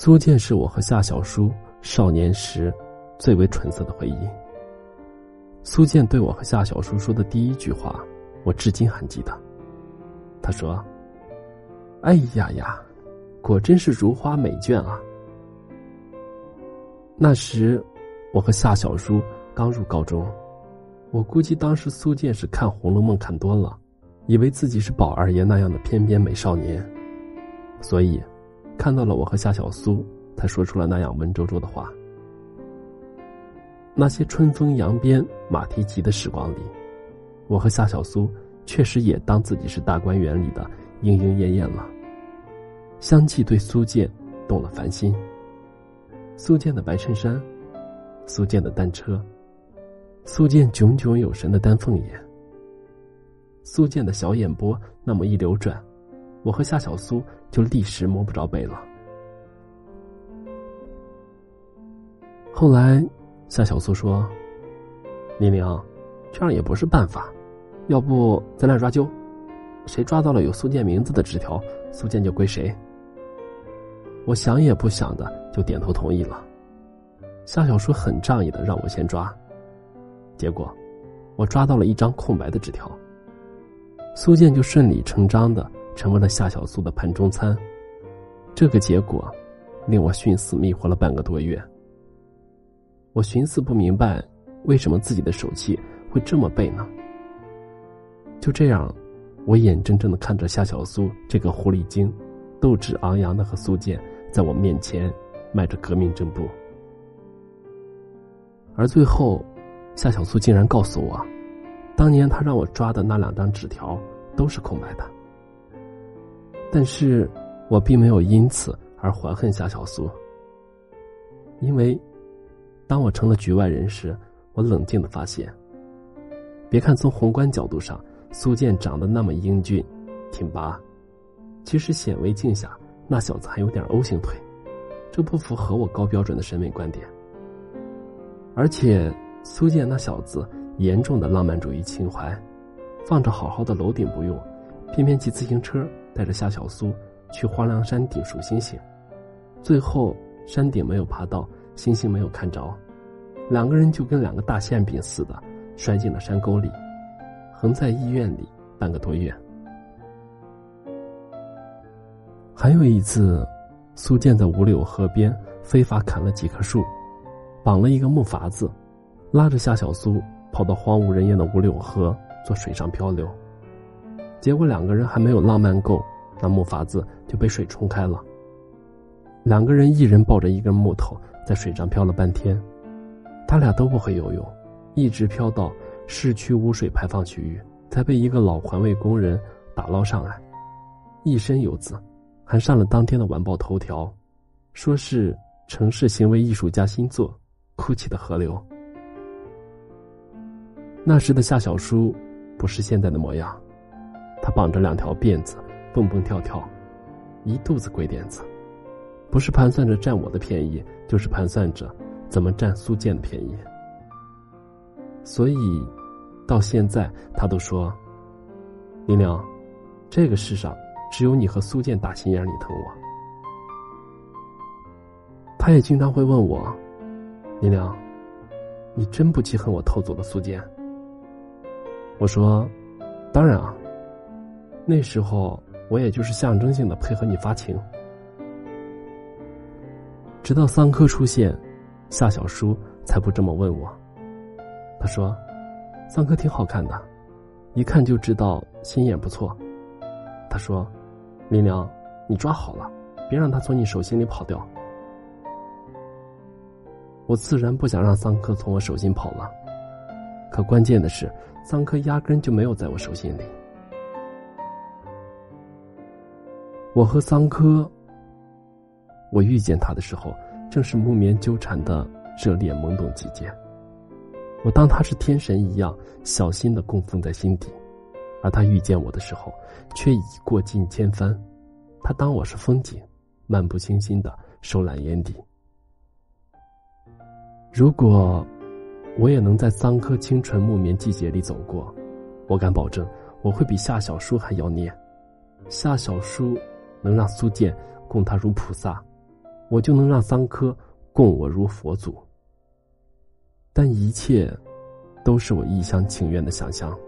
苏建是我和夏小叔少年时最为纯色的回忆。苏建对我和夏小叔说的第一句话，我至今还记得。他说：“哎呀呀，果真是如花美眷啊！”那时，我和夏小叔刚入高中，我估计当时苏建是看《红楼梦》看多了，以为自己是宝二爷那样的翩翩美少年，所以看到了我和夏小苏，才说出了那样文绉绉的话。那些春风扬鞭、马蹄疾的时光里，我和夏小苏确实也当自己是大观园里的莺莺燕燕了。相继对苏建动了凡心。苏建的白衬衫，苏建的单车，苏建炯炯有神的丹凤眼，苏建的小眼波那么一流转，我和夏小苏就立时摸不着北了。后来，夏小苏说：“玲玲，这样也不是办法，要不咱俩抓阄，谁抓到了有苏建名字的纸条，苏建就归谁。”我想也不想的就点头同意了。夏小叔很仗义的让我先抓，结果我抓到了一张空白的纸条。苏建就顺理成章的成为了夏小苏的盘中餐。这个结果令我寻死觅活了半个多月。我寻思不明白，为什么自己的手气会这么背呢？就这样，我眼睁睁的看着夏小苏这个狐狸精，斗志昂扬的和苏建。在我面前，迈着革命正步，而最后，夏小苏竟然告诉我，当年他让我抓的那两张纸条都是空白的。但是，我并没有因此而怀恨夏小苏，因为，当我成了局外人时，我冷静的发现，别看从宏观角度上，苏建长得那么英俊、挺拔，其实显微镜下。那小子还有点 O 型腿，这不符合我高标准的审美观点。而且苏建那小子严重的浪漫主义情怀，放着好好的楼顶不用，偏偏骑自行车带着夏小苏去荒凉山顶数星星，最后山顶没有爬到，星星没有看着，两个人就跟两个大馅饼似的摔进了山沟里，横在医院里半个多月。还有一次，苏建在五柳河边非法砍了几棵树，绑了一个木筏子，拉着夏小苏跑到荒无人烟的五柳河做水上漂流。结果两个人还没有浪漫够，那木筏子就被水冲开了。两个人一人抱着一根木头在水上漂了半天，他俩都不会游泳，一直漂到市区污水排放区域，才被一个老环卫工人打捞上来，一身油渍。还上了当天的晚报头条，说是城市行为艺术家新作《哭泣的河流》。那时的夏小叔不是现在的模样，他绑着两条辫子，蹦蹦跳跳，一肚子鬼点子，不是盘算着占我的便宜，就是盘算着怎么占苏建的便宜。所以，到现在他都说：“林玲，这个世上。”只有你和苏建打心眼里疼我，他也经常会问我：“林良，你真不记恨我偷走了苏建？”我说：“当然啊，那时候我也就是象征性的配合你发情。”直到桑科出现，夏小叔才不这么问我。他说：“桑科挺好看的，一看就知道心眼不错。”他说。林良，你抓好了，别让他从你手心里跑掉。我自然不想让桑科从我手心跑了，可关键的是，桑科压根就没有在我手心里。我和桑科，我遇见他的时候，正是木棉纠缠的热烈懵懂季节。我当他是天神一样，小心的供奉在心底。而他遇见我的时候，却已过尽千帆。他当我是风景，漫不经心的收揽眼底。如果我也能在桑科清纯木棉季节里走过，我敢保证，我会比夏小叔还妖孽。夏小叔能让苏建供他如菩萨，我就能让桑科供我如佛祖。但一切，都是我一厢情愿的想象。